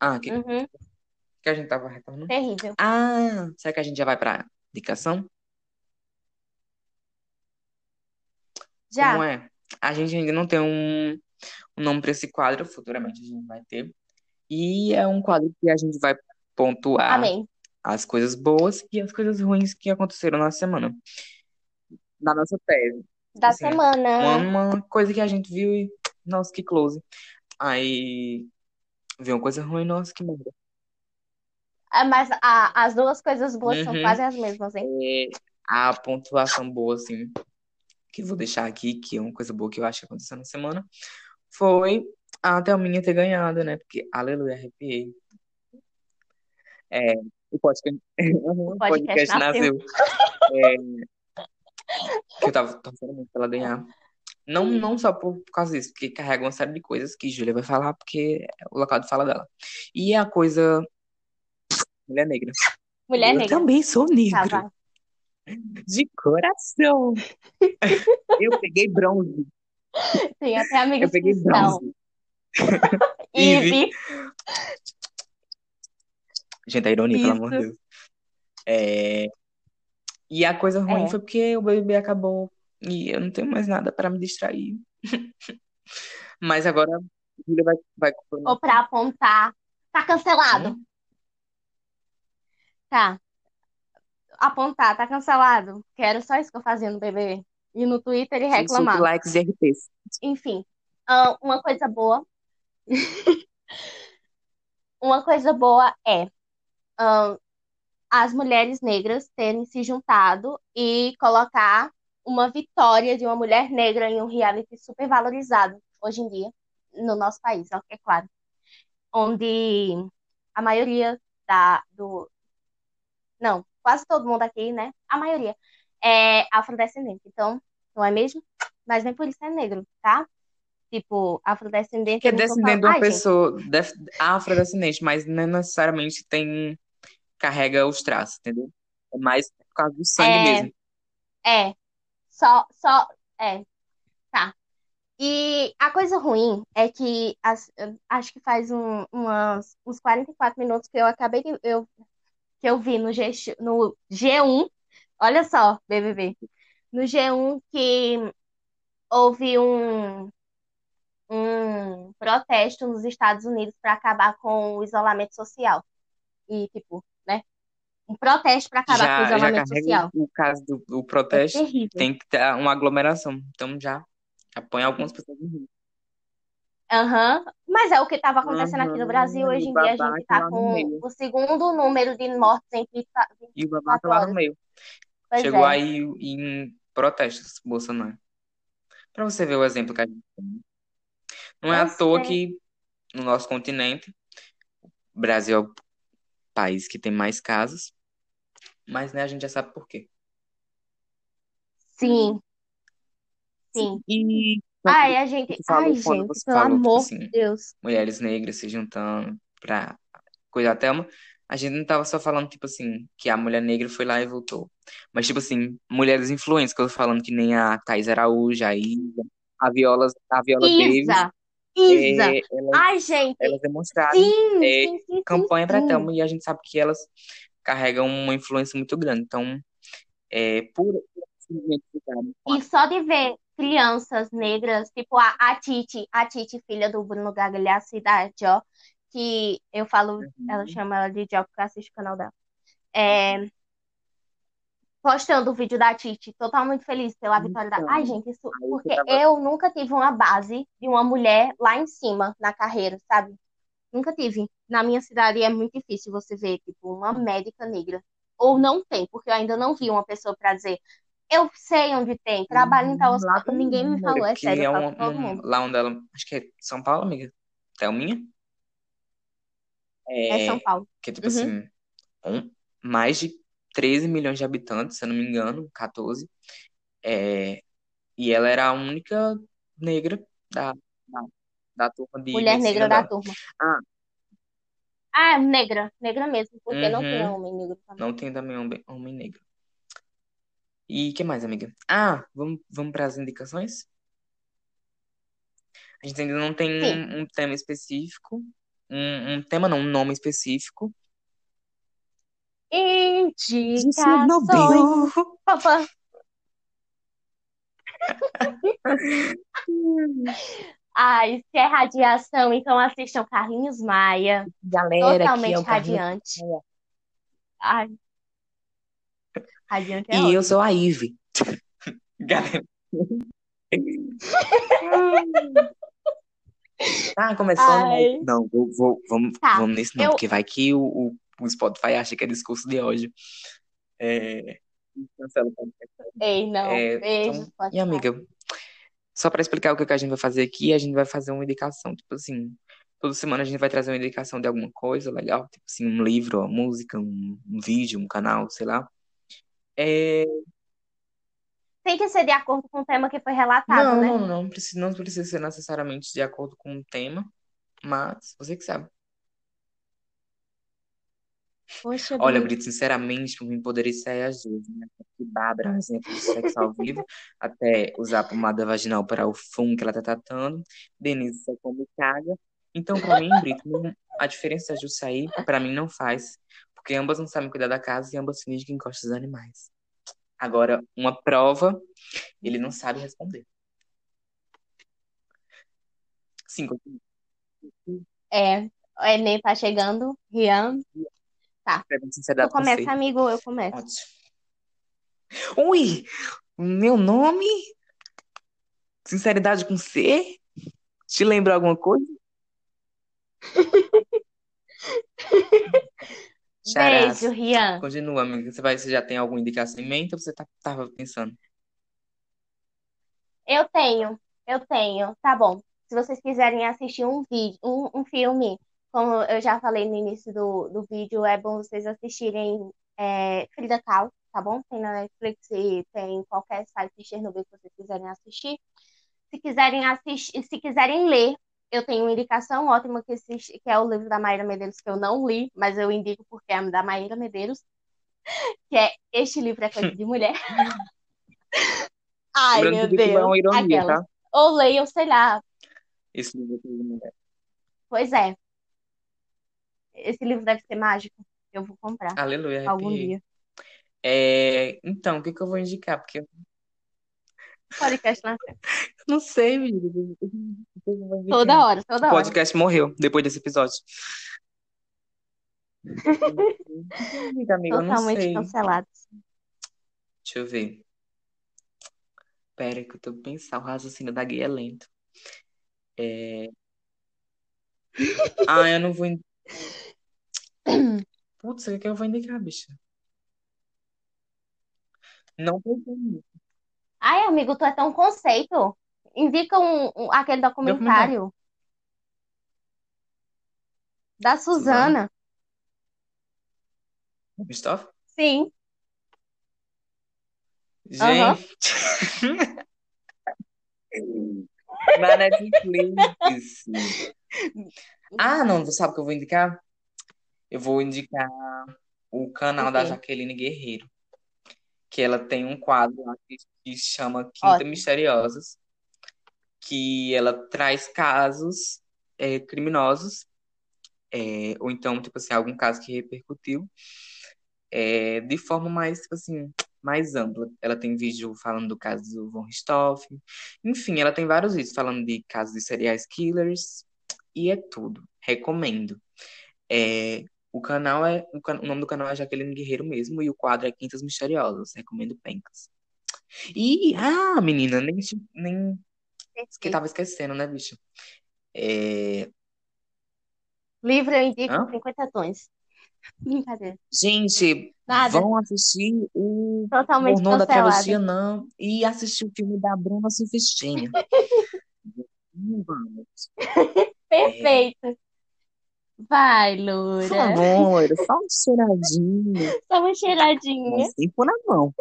Ah, que, Uhum, que a gente tava retornando? terrível. Ah, será que a gente já vai pra indicação? Como Já, é? A gente ainda não tem um, um nome pra esse quadro, futuramente a gente vai ter. E é um quadro que a gente vai pontuar amém. as coisas boas e as coisas ruins que aconteceram na semana. Na nossa tese. Da assim, uma, semana. uma coisa que a gente viu e, nossa, que close. Aí, viu uma coisa ruim, nossa, que merda. Ah, Mas a- as duas coisas boas são Uhum. quase as mesmas, hein? É, a pontuação boa, assim, que vou deixar aqui, que é uma coisa boa que eu acho que aconteceu na semana, foi a Thelminha ter ganhado, né? Porque, aleluia, arrepiei. É, o podcast, *laughs* O podcast nasceu. É, que eu tava torcendo muito pra ela ganhar. Não, não só por, por causa disso, porque carrega uma série de coisas que Júlia vai falar, porque é o local de fala dela. E a coisa mulher negra. Mulher Eu negra. também sou Tá, negro, vai. de coração. *laughs* Eu peguei bronze. Tem até Eu amigos que peguei bronze. *laughs* Ive. Gente, a ironia, pelo amor de Isso. Deus. É, E a coisa ruim É. foi porque o BBB acabou e eu não tenho mais nada pra me distrair. *laughs* Mas agora a Júlia vai, vai Ou pra apontar. Tá cancelado. Apontar, tá cancelado. Que era só isso que eu fazia no BBB. E no Twitter e Sim, reclamar. likes e RTs. Enfim, ah, uma coisa boa. *laughs* Uma coisa boa é ah, as mulheres negras terem se juntado e colocar uma vitória de uma mulher negra em um reality super valorizado hoje em dia no nosso país, ó, é claro. Onde a maioria da, do. Não, quase todo mundo aqui, né? A maioria é afrodescendente. Então, não é mesmo? Mas nem por isso é negro, tá? Tipo, afrodescendente, Que é descendente de uma pessoa def- afrodescendente, mas não necessariamente tem, carrega os traços, entendeu? É mais por causa do sangue é, mesmo. é, só, só, é, tá. E a coisa ruim é que as- acho que faz um, umas, uns 44 minutos que eu acabei de, eu, que eu vi no, G, no G1, olha só, BBB, no G1 que houve um, um protesto nos Estados Unidos para acabar com o isolamento social. E, tipo, né? Um protesto para acabar com o Já, já isolamento carrega social. o caso do, do É protesto, terrível. tem que ter uma aglomeração. Então já, já põe algumas pessoas em risco. Aham. Mas é o que estava acontecendo aqui no Brasil. Hoje em dia a gente está com o segundo número de mortes em 30 E o babaca 24 lá no meio. Pois Chegou é. aí em protestos, Bolsonaro. Pra você ver o exemplo que a gente tem. Não é à Pois toa é. que no nosso continente, o Brasil é o país que tem mais casos, mas né, a gente já sabe por quê. Sim, sim. E Ai, a gente. falou, Ai, gente, pelo falou, amor assim, de Deus. mulheres negras se juntando pra cuidar da Thelma, a gente não tava só falando, tipo assim, que a mulher negra foi lá e voltou. Mas, tipo assim, mulheres influentes, que eu tô falando que nem a Thais Araújo, a Isa, a Viola, a Viola Davis, Isa. Isa! é, elas, Ai, gente! elas demonstraram Sim, é, sim, sim, campanha para. Thelma e a gente sabe que elas carregam uma influência muito grande. Então, é, por E só de ver crianças negras, tipo a, a Titi, a Titi, filha do Bruno Gagliasso e da Jo, que eu falo, ela chama ela de Jo porque eu assisto o canal dela. É, postando o vídeo da Titi, totalmente feliz pela vitória da. Então, Ai, gente, isso. Porque tava- eu nunca tive uma base de uma mulher lá em cima na carreira, sabe? Nunca tive. Na minha cidade é muito difícil você ver, tipo, uma médica negra. Ou não tem, porque eu ainda não vi uma pessoa pra dizer. Eu sei onde tem, trabalho em tal hospital. tem Ninguém me falou, é que sério, é uma- mundo. lá onde ela, acho que é São Paulo, amiga. Thelminha? É São É, Paulo. que é tipo Uhum. assim, um- mais de 13 milhões de habitantes, se eu não me engano, 14. É, e ela era a única negra da, da, da turma de Mulher negra da dela. turma. Ah, Ah, negra, negra mesmo, porque não tinha uhum, homem negro também. não tem também homem, homem negro. E o que mais, amiga? Ah, vamos, vamos para as indicações? A gente ainda não tem um, um tema específico, um, um tema não, um nome específico. Indicações. Papá. *laughs* Ai, se é radiação, então assistam Carlinhos Maia. Galera, é Totalmente o Carlinhos radiante. Maia. Ai, radiante é E eu ótimo. sou a Ive. *laughs* Galera. Tá começando, mas Ai, não, vou, vou- vamos, tá. vamos nesse não, Eu, porque vai que o, o, o Spotify acha que é discurso de ódio. É, cancela o podcast. ei, não. É, Beijo, então, e amiga, só para explicar o que que a gente vai fazer aqui, a gente vai fazer uma indicação, tipo assim, toda semana a gente vai trazer uma indicação de alguma coisa legal, tipo assim, um livro, uma música, um, um vídeo, um canal, sei lá. É, Tem que ser de acordo com o tema que foi relatado, não, né? não, não, não precisa, não precisa ser necessariamente de acordo com o tema, mas você que sabe. Poxa, Olha, Brito. Sinceramente, por mim poderia sair às duas, né? Que Bárbara, exemplo de sexo ao vivo, *laughs* até usar pomada vaginal para o fumo que ela tá tratando. Denise só come caga. Então, pra mim, Brito, a diferença de eu sair, pra mim, não faz. Porque ambas não sabem cuidar da casa e ambas fingem que gostam dos animais. Agora, uma prova, ele não sabe responder. Continua. É, o Enem tá chegando. Rian. Tá. Pergunta Tu sinceridade com começa, C. amigo, eu começo. Ótimo. Ui, meu nome? Sinceridade com C? Te lembra alguma coisa? *laughs* Beijo, Rian. Continua, amiga. Você, vai, você já tem alguma indicação em mente ou você tá, tava pensando? Eu tenho, eu tenho. Tá bom. Se vocês quiserem assistir um vídeo, um, um filme, como eu já falei no início do, do vídeo, é bom vocês assistirem é, Frida Kahlo, tá bom? Tem na Netflix e tem em qualquer site de Chernobyl que vocês quiserem assistir. Se quiserem assistir, se quiserem ler, eu tenho uma indicação ótima que, existe, que é o livro da Maíra Medeiros, que eu não li, mas eu indico porque é da Maíra Medeiros, *laughs* que é Este Livro é Coisa de Mulher. *laughs* Ai, meu título é Deus. uma ironia, tá? Ou leiam, sei lá. Esse livro aqui de mulher. Pois é. Esse livro deve ser mágico. Eu vou comprar Aleluia, algum arrepiei. dia. É, então, o que que eu vou indicar? Porque eu Podcast na frente. não sei. O indicar? Toda hora, toda O hora. podcast morreu depois desse episódio. Amiga, Totalmente sei. cancelados. Deixa eu ver. Pera que eu tô pensando. O raciocínio da gay é lento. É... *laughs* Ah, eu não vou. Putz, o que eu vou indicar, bicha? Não pensei nisso. Ai, amigo, tu é tão conceito. Indica um, um- aquele Documentário. documentário da Suzana? Suzana. Christoph? Sim. Aham. Gente. *laughs* Na Netflix. Ah, não, sabe o que eu vou indicar? Eu vou indicar o canal O da quê? Jaqueline Guerreiro. Que ela tem um quadro que, que chama Quinta Ótimo. Misteriosas. que ela traz casos é, criminosos, é, ou então, tipo assim, algum caso que repercutiu, é, de forma mais, tipo assim, mais ampla. Ela tem vídeo falando do caso do Von Richthofen. Enfim, ela tem vários vídeos falando de casos de serial killers. E é tudo. Recomendo. É, o canal é. O, can, o, nome do canal é Jaqueline Guerreiro mesmo. E o quadro é Quintas Misteriosas. Recomendo Pencas. E. Ah, menina, nem. nem que tava esquecendo, né, bicho? É... Livro eu indico Hã? 50 tons. Brincadeira. Gente, Nada. vão assistir o Totalmente Pornô da Travessia, não. E assistir o filme da Bruna. *laughs* Vamos. Perfeito. É. Vai, Loura. Por favor, só um cheiradinho. *laughs* Só uma cheiradinha. Por na mão.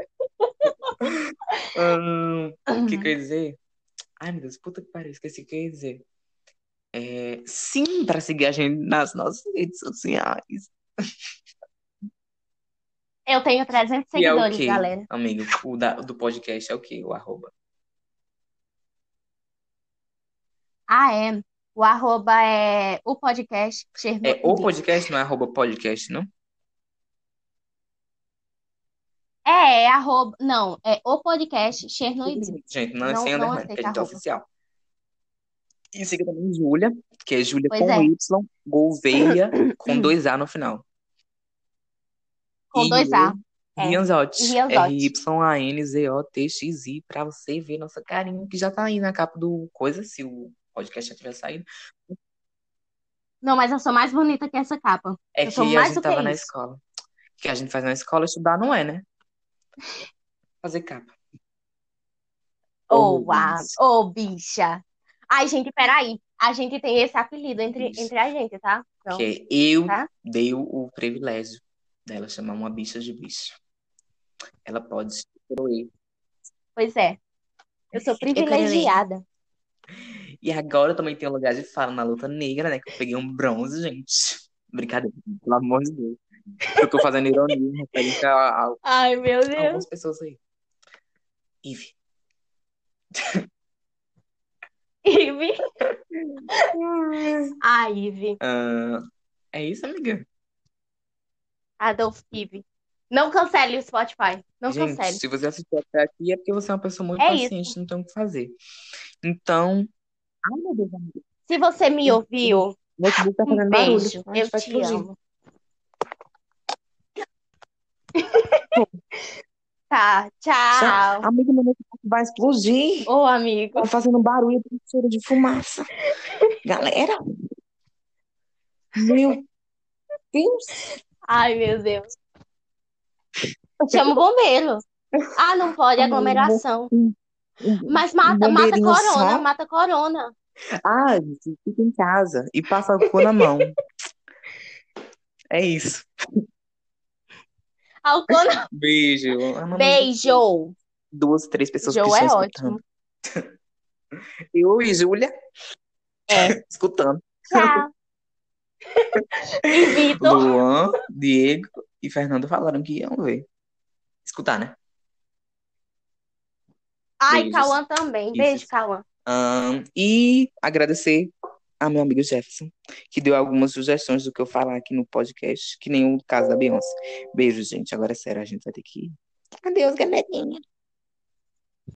*laughs* hum, o que quer dizer? Ai, meu Deus, puta que pariu, esqueci o que quer dizer. É, sim, para seguir a gente nas nossas redes sociais. Eu tenho 300 E é seguidores, galera. amigo? O da, do podcast é o quê? O arroba. Ah, é. O arroba é o podcast É o podcast, não é arroba podcast, não? É, é arroba. Não, é o podcast Chernobyl. Gente, não é sem não underline, porque aceita a gente é arroba. oficial. E siga também Júlia, que é Júlia com é, Y, Gouveia, com dois A no final. com E dois A. É. Rianzotti. R-Y-A-N-Z-O-T-X-I, pra você ver nossa carinha, que já tá aí na capa do coisa, se o podcast já tiver saído. Não, mas eu sou mais bonita que essa capa. É Eu que a gente tava na isso. escola. O que a gente faz na escola, estudar não é, né? Fazer capa. Ô, uau. bicho. Ô, bicha. Ai, gente, peraí. A gente tem esse apelido entre, entre a gente, tá? Então, Que eu tá? dei o, privilégio dela chamar uma bicha de bicho. Ela pode se coroer. Pois é. Eu sou Eu privilegiada. E agora eu também tenho lugar de fala na luta negra, né? Que eu peguei um bronze, gente. Brincadeira, pelo amor de Deus. Eu tô fazendo ironia em referência a, a Ai, meu Deus. algumas pessoas aí. Ive. Ive. A *laughs* Ive. Ah, é isso, amiga? Adolf Ive. Não cancele o Spotify. Não Gente, cancele. se você assistiu até aqui é porque você é uma pessoa muito É isso. paciente, não tem o que fazer. Então. Ai, meu Deus, amiga. Se você me ouviu, notebook tá um fazendo beijo. Eu te explodir. amo. *laughs* Tá, Tchau. Amiga, meu notebook vai explodir. Ô, amigo. Tá fazendo barulho, tem cheiro de fumaça. *laughs* Galera, meu Deus. Ai, meu Deus. Chama o bombeiro. Ah, não pode, aglomeração. Um, um, Mas mata, mata corona, só. mata corona. Ah, gente, fica em casa e passa álcool na mão. É isso. Alcona. *laughs* Beijo. Beijo. duas, três pessoas que Joe é estão ótimo. escutando. *laughs* Eu e Júlia É. *laughs* escutando. Tchau. E Vitor. Luan, Diego e Fernando falaram que iam ver. Escutar, né? Ai, Beijos. Cauã também. Beijo. Cauã. Ahn, e agradecer a meu amigo Jefferson, que deu algumas sugestões do que eu falar aqui no podcast, que nem o caso da Beyoncé. Beijo, gente. Agora é sério, a gente vai ter que ir. Adeus, galerinha.